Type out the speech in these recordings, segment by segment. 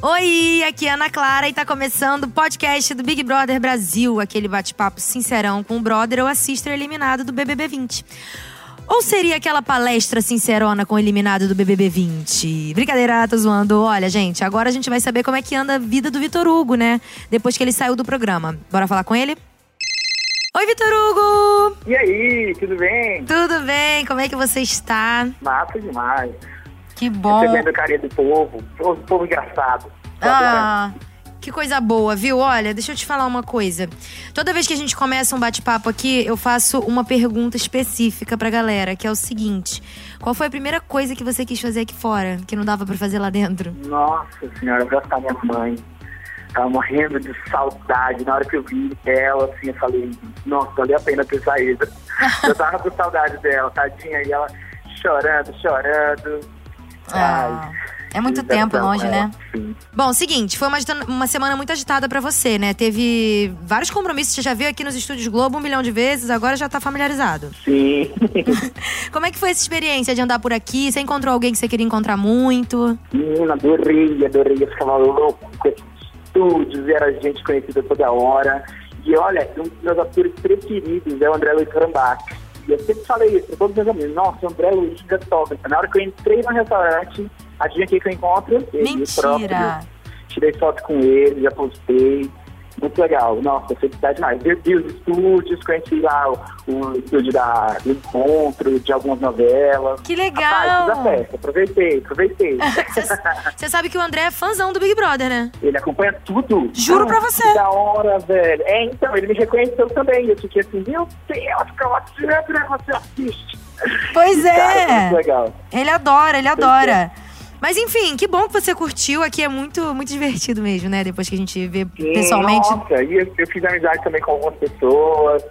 Oi, aqui é Ana Clara e tá começando o podcast do Big Brother Brasil, aquele bate-papo sincerão com o brother ou a sister eliminado do BBB 20. Ou seria aquela palestra sincerona com o eliminado do BBB 20? Brincadeira, tô zoando. Olha, gente, agora a gente vai saber como é que anda a vida do Vitor Hugo, né? Depois que ele saiu do programa. Bora falar com ele? Oi, Vitor Hugo! E aí, tudo bem? Tudo bem? Como é que você está? Massa demais. Que bom. Recebendo carinha do povo. Povo, povo engraçado. Ah, que coisa boa, viu? Olha, deixa eu te falar uma coisa. Toda vez que a gente começa um bate-papo aqui, eu faço uma pergunta específica pra galera, que é o seguinte: Qual foi a primeira coisa que você quis fazer aqui fora, que não dava pra fazer lá dentro? Nossa senhora, eu gosto da minha mãe. Tava morrendo de saudade. Na hora que eu vi ela, assim, eu falei, nossa, valeu a pena ter saído. eu tava com saudade dela, tadinha, e ela chorando, chorando. Ah, é muito que tempo longe, é, né? Sim. Bom, seguinte, foi uma, uma semana muito agitada pra você, né? Teve vários compromissos, você já viu aqui nos estúdios Globo um milhão de vezes, agora já tá familiarizado. Sim. Como é que foi essa experiência de andar por aqui? Você encontrou alguém que você queria encontrar muito? Menina, adorei, adorei. Eu ficava louco com esses estúdios, era gente conhecida toda hora. E olha, um dos meus atores preferidos é o André Luiz Rambach. E eu sempre falei isso pra todos os meus amigos. Nossa, o André Luiz top. Na hora que eu entrei no restaurante, adivinha quem que eu encontro? Ele Mentira. próprio. Tirei foto com ele, já postei. Muito legal. Nossa, felicidade demais. Vi, vi os estúdios, conheci lá o, o estúdio da, do encontro, de algumas novelas. Que legal! a festa. Aproveitei, aproveitei. Você sabe que o André é fãzão do Big Brother, né? Ele acompanha tudo. Juro Ah, pra você. Que da hora, velho. É, então, ele me reconheceu também. Eu fiquei assim, meu Deus, que eu assino, né? Você assiste. Pois Cara, é! muito legal. Ele adora, ele adora. Mas enfim, que bom que você curtiu. Aqui é muito, muito divertido mesmo, né? Depois que a gente vê Sim, pessoalmente. Nossa, e eu, eu fiz amizade também com algumas pessoas.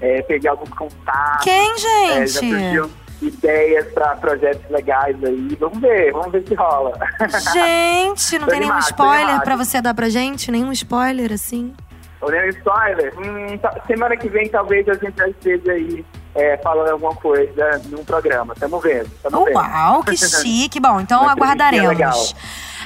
é, peguei alguns contatos. Quem, é, já gente? surgiu ideias pra projetos legais aí. Vamos ver, vamos ver se rola. Gente, não tem nenhum animado, tô spoiler pra você dar pra gente? Nenhum spoiler, assim? Olhando spoiler, hum, tá- semana que vem talvez a gente já esteja aí é, falando alguma coisa num programa. Tamo vendo, tamo vendo. Uau, que chique. Bom, então aguardaremos. legal.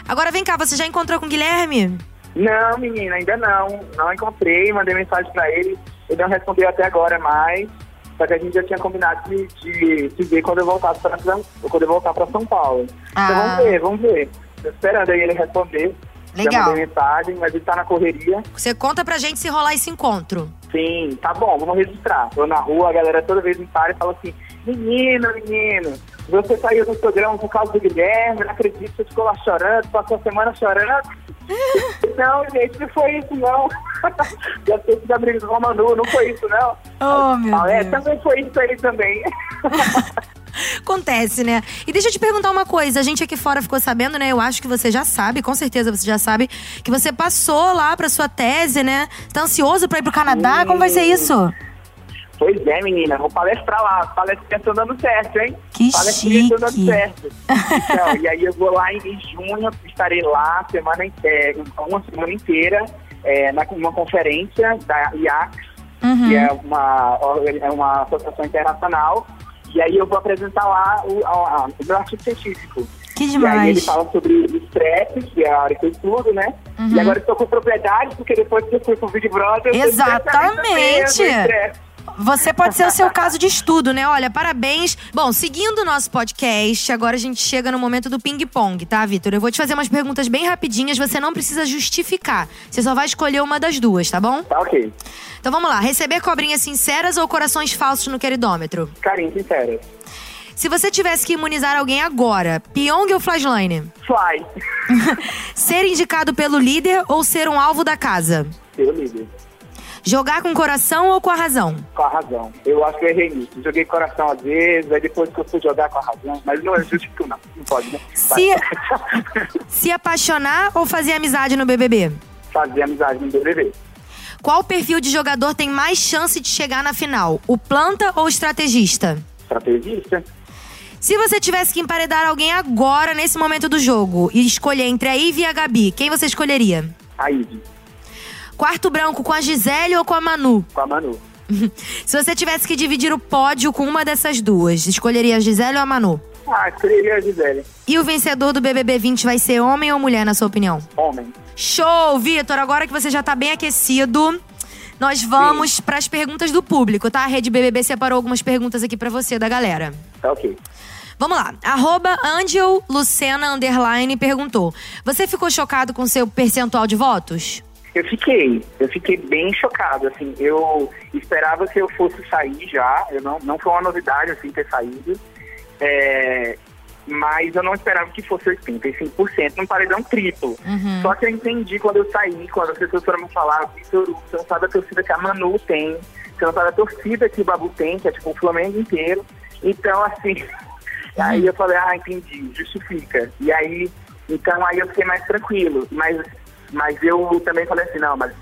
Agora vem cá, você já encontrou com o Guilherme? Não, menina, ainda não. Não encontrei, mandei mensagem pra ele. Ele não respondeu até agora mais. Só que a gente já tinha combinado de, de se ver quando eu voltasse pra, quando eu voltar pra São Paulo. Ah. Então vamos ver, vamos ver. Tô esperando aí ele responder. Já Legal. mandei mensagem, mas ele tá na correria. Você conta pra gente se rolar esse encontro. Sim, tá bom, vamos registrar. Tô na rua, a galera toda vez me para e fala assim: Menino, menino, você saiu do programa por causa do Guilherme, não acredito, você ficou lá chorando, passou a semana chorando. não, gente, não foi isso, não. Já sei que do Romanu, não foi isso, não. Oh, meu Ah, é, Deus. também foi isso aí também. Acontece, né? E deixa eu te perguntar uma coisa. A gente aqui fora ficou sabendo, né? Eu acho que você já sabe, com certeza você já sabe, que você passou lá pra sua tese, né? Tá ansioso pra ir pro Canadá? Como vai ser isso? Pois é, menina, vou palestrar lá. Palestrinha tá dando certo, hein? Que Palestrinha tá dando chique. certo. Então, e aí eu vou lá em junho, estarei lá semana inteira, uma semana inteira, é, na, numa conferência da IACS, Uhum. que é uma, é uma associação internacional. E aí eu vou apresentar lá o, a- a- o meu artigo científico. Que E aí ele demais. fala sobre o estresse, que é a área que eu estudo, né? Uhum. E agora eu estou com propriedade, porque depois que eu fui pro Big Brother... Exatamente. Você pode ser o seu caso de estudo, né? Olha, parabéns. Bom, seguindo o nosso podcast, agora a gente chega no momento do ping-pong, tá, Vitor? Eu vou te fazer umas perguntas bem rapidinhas, você não precisa justificar. Você só vai escolher uma das duas, tá bom? Tá ok. Então vamos lá. Receber cobrinhas sinceras ou corações falsos no queridômetro? Carinho, sincero. Se você tivesse que imunizar alguém agora, Pyong ou Flashline? Fly. Ser indicado pelo líder ou ser um alvo da casa? Seu líder. Jogar com o coração ou com a razão? Com a razão. Eu acho que eu errei nisso. Joguei coração às vezes, aí depois que eu fui jogar com a razão. Mas não é justifico, não. Não pode, né? Se, se apaixonar ou fazer amizade no BBB? Fazer amizade no BBB. Qual perfil de jogador tem mais chance de chegar na final? O planta ou o estrategista? Estrategista. Se você tivesse que emparedar alguém agora, nesse momento do jogo, e escolher entre a Ivy e a Gabi, quem você escolheria? A Ivy. Quarto branco com a Gisele ou com a Manu? Com a Manu. Se você tivesse que dividir o pódio com uma dessas duas, escolheria a Gisele ou a Manu? Ah, escolheria a Gisele. E o vencedor do BBB 20 vai ser homem ou mulher, na sua opinião? Homem. Show, Vitor. Agora que você já tá bem aquecido, nós vamos para as perguntas do público, tá? A Rede BBB separou algumas perguntas aqui para você, da galera. Tá ok. Vamos lá. Arroba Angel Lucena Underline perguntou: Você ficou chocado com seu percentual de votos? Eu fiquei, eu fiquei bem chocado, assim, eu esperava que eu fosse sair já, eu não, não foi uma novidade, assim, ter saído, é, mas eu não esperava que fosse 85% num paredão triplo. Uhum. Só que eu entendi quando eu saí, quando as pessoas foram me falar, Vitor, você não sabe a torcida que a Manu tem, você não sabe a torcida que o Babu tem, que é tipo o Flamengo inteiro. Então, assim, aí eu falei, ah, entendi, justifica. E aí, então aí eu fiquei mais tranquilo. Mas, mas eu também falei assim, não, mas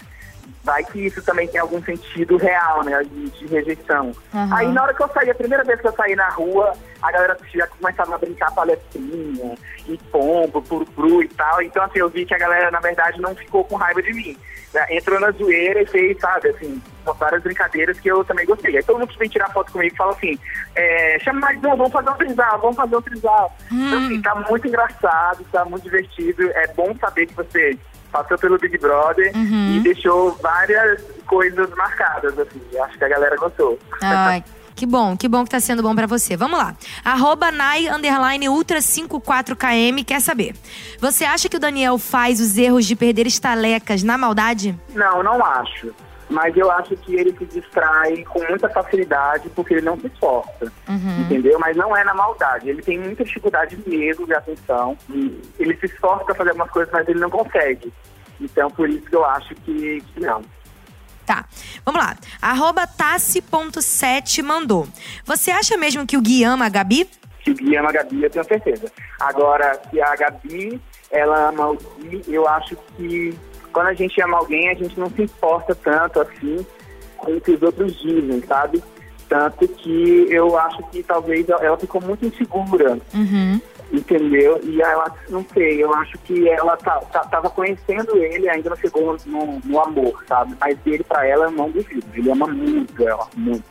vai que isso também tem algum sentido real, né, de, de rejeição. Uhum. Aí na hora que eu saí, a primeira vez que eu saí na rua, a galera já começava a brincar palestrinha, e pombo, puru e tal. Então, assim, eu vi que a galera, na verdade, não ficou com raiva de mim. né? Entrou na zoeira e fez, sabe, assim, várias brincadeiras que eu também gostei. Aí todo mundo que vem tirar foto comigo fala assim, é, chama mais um, vamos fazer um trisal, vamos fazer um trisal. Então, assim, tá muito engraçado, tá muito divertido. É bom saber que você passou pelo Big Brother Uhum. e deixou várias coisas marcadas, assim. Acho que a galera gostou. Ai, que bom, que bom que tá sendo bom pra você. Vamos lá. Arroba Nai Underline Ultra 54KM quer saber. Você acha que o Daniel faz os erros de perder estalecas na maldade? Não, não acho. Mas eu acho que ele se distrai com muita facilidade porque ele não se esforça. Uhum. Entendeu? Mas não é na maldade. Ele tem muita dificuldade mesmo de atenção. E ele se esforça para fazer algumas coisas, mas ele não consegue. Então, por isso que eu acho que, que não. Tá, vamos lá. Arroba Tassi.7 mandou. Você acha mesmo que o Gui ama a Gabi? Que o Gui ama a Gabi, eu tenho certeza. Agora, se a Gabi, ela ama o Gui, eu acho que quando a gente ama alguém, a gente não se importa tanto assim com o que os outros dizem, sabe? Tanto que eu acho que talvez ela ficou muito insegura Uhum. entendeu? E ela, não sei, eu acho que ela tá, tá- tava conhecendo ele, ainda não chegou no, no amor, sabe? Mas ele, pra ela, eu não duvido. Ele ama muito ela, muito.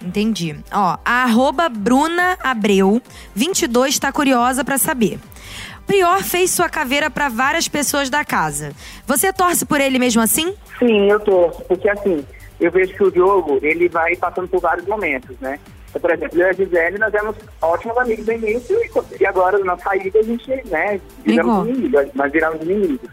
Entendi. Ó, a arroba Bruna Abreu, 22, tá curiosa pra saber. Prior fez sua caveira pra várias pessoas da casa. Você torce por ele mesmo assim? Sim, eu torço, porque assim, eu vejo que o jogo, ele vai passando por vários momentos, né? Então, por exemplo, eu e a Gisele, nós éramos ótimos amigos no início e- agora na saída a gente, né, viramos inimigos, nós viramos inimigos.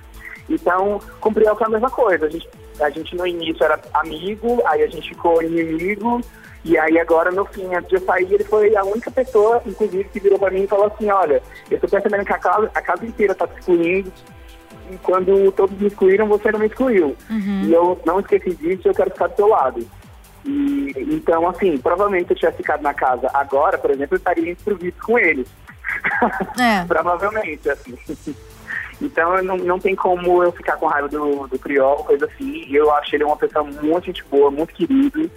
Então, com o Priel foi a mesma coisa. A gente, a gente no início era amigo, aí a gente ficou inimigo, e aí agora no fim, antes de eu sair, ele foi a única pessoa, inclusive, que virou pra mim e falou assim, olha, eu tô percebendo que a casa, a casa inteira tá te excluindo, e quando todos me excluíram, você não me excluiu. E eu não esqueci disso, eu quero ficar do seu lado. E, então, assim, provavelmente se eu tivesse ficado na casa agora, por exemplo, eu estaria improviso com eles. É. provavelmente, assim. Então, eu não, não tem como eu ficar com raiva do, do Priol, coisa assim. Eu acho ele uma pessoa muito gente boa, muito querido.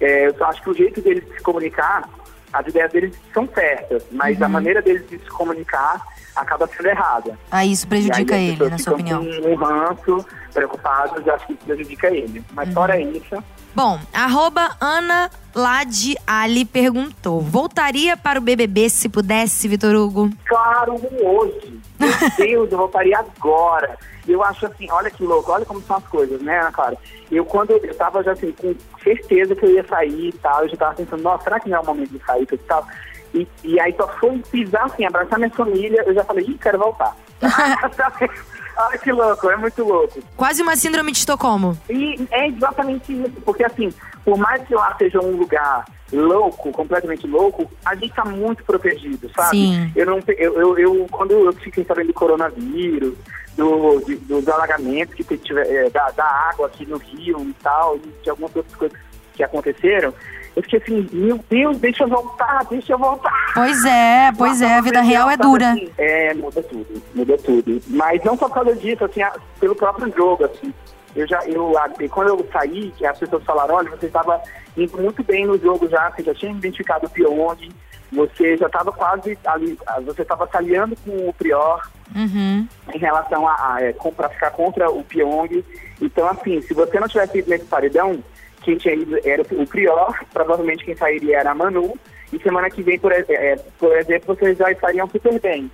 É, eu só acho que o jeito dele se comunicar, as ideias dele são certas, mas a maneira dele de se comunicar acaba sendo errada. Ah, isso prejudica ele, na sua opinião. Com um ranço, preocupados, eu acho que isso prejudica ele. Mas Uhum. fora isso, Bom, arroba Ana Lade Ali perguntou. Voltaria para o BBB se pudesse, Vitor Hugo? claro, hoje. Meu Deus, eu voltaria agora. Eu acho assim, olha que louco, olha como são as coisas, né, Ana Clara? Eu quando eu tava já assim, com certeza que eu ia sair e tal, eu já tava pensando, nossa, será que não é o momento de sair e tal? E, e aí só foi pisar assim, abraçar minha família, eu já falei, ih, quero voltar. olha que louco, é muito louco. Quase uma síndrome de Estocolmo. E é exatamente isso, porque assim, por mais que lá seja um lugar louco, completamente louco, a gente tá muito protegido, sabe? Sim. Eu não, eu, eu, eu- quando eu fiquei sabendo do coronavírus, do, de- dos alagamentos que tiver, é, da, da água aqui no Rio e tal, e de algumas outras coisas que aconteceram, eu fiquei assim, meu Deus, deixa eu voltar, deixa eu voltar. Pois é, pois é, a vida real é dura. Assim, É, muda tudo, muda tudo. Mas não só por causa disso, assim, pelo próprio jogo, assim. Eu já, eu, quando eu saí, que as pessoas falaram, olha, você estava indo muito bem no jogo já, você já tinha identificado o Pyong, você já estava quase ali, ah, você estava salhando com o Prior Uhum. em relação a, a é, pra ficar contra o Pyong. Então, assim, se você não tivesse ido nesse paredão, quem tinha ido era o Prior, provavelmente quem sairia era a Manu, e semana que vem, por, é, por exemplo, vocês já estariam super bem.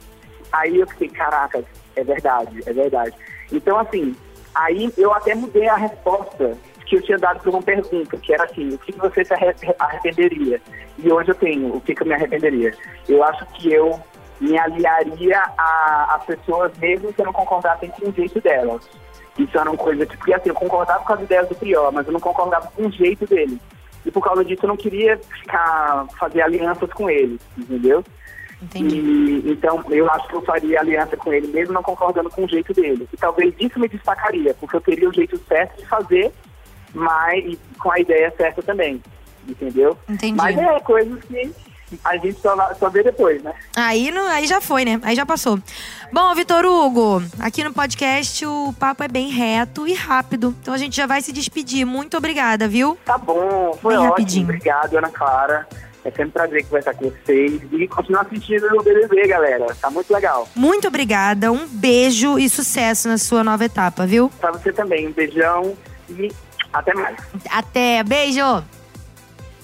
Aí eu fiquei, caraca, é verdade, é verdade. Então, assim, aí eu até mudei a resposta que eu tinha dado para uma pergunta, que era assim, o que você se arre- arrependeria? E hoje eu tenho, o que, que eu me arrependeria? Eu acho que eu me aliaria a, a pessoas mesmo que eu não concordassem com o jeito delas. Isso era uma coisa que, assim, eu concordava com as ideias do Prior, mas eu não concordava com o jeito dele. E por causa disso eu não queria ficar, fazer alianças com ele, entendeu? Entendi. E, então, eu acho que eu faria aliança com ele, mesmo não concordando com o jeito dele. E talvez isso me destacaria, porque eu teria o jeito certo de fazer, mas com a ideia certa também. Entendeu? Entendi. Mas é coisas que a gente só, só vê depois, né? Aí, não, aí já foi, né? Aí já passou. Bom, Vitor Hugo, aqui no podcast o papo é bem reto e rápido. Então a gente já vai se despedir. Muito obrigada, viu? Tá bom, foi Bem ótimo. rapidinho. Obrigado, Ana Clara. É sempre um prazer conversar com vocês. E continuar assistindo o BBB, galera. Tá muito legal. Muito obrigada, um beijo e sucesso na sua nova etapa, viu? Pra você também, um beijão e até mais. Até, beijo!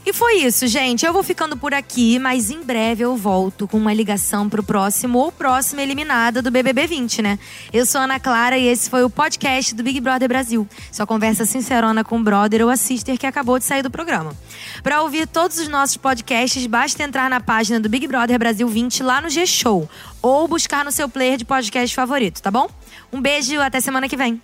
E foi isso, gente. Eu vou ficando por aqui, mas em breve eu volto com uma ligação pro próximo ou próxima eliminada do BBB 20, né? Eu sou Ana Clara e esse foi o podcast do Big Brother Brasil. Sua conversa sincerona com o brother ou a sister que acabou de sair do programa. Para ouvir todos os nossos podcasts, basta entrar na página do Big Brother Brasil 20 lá no G-Show ou buscar no seu player de podcast favorito, tá bom? Um beijo, até semana que vem.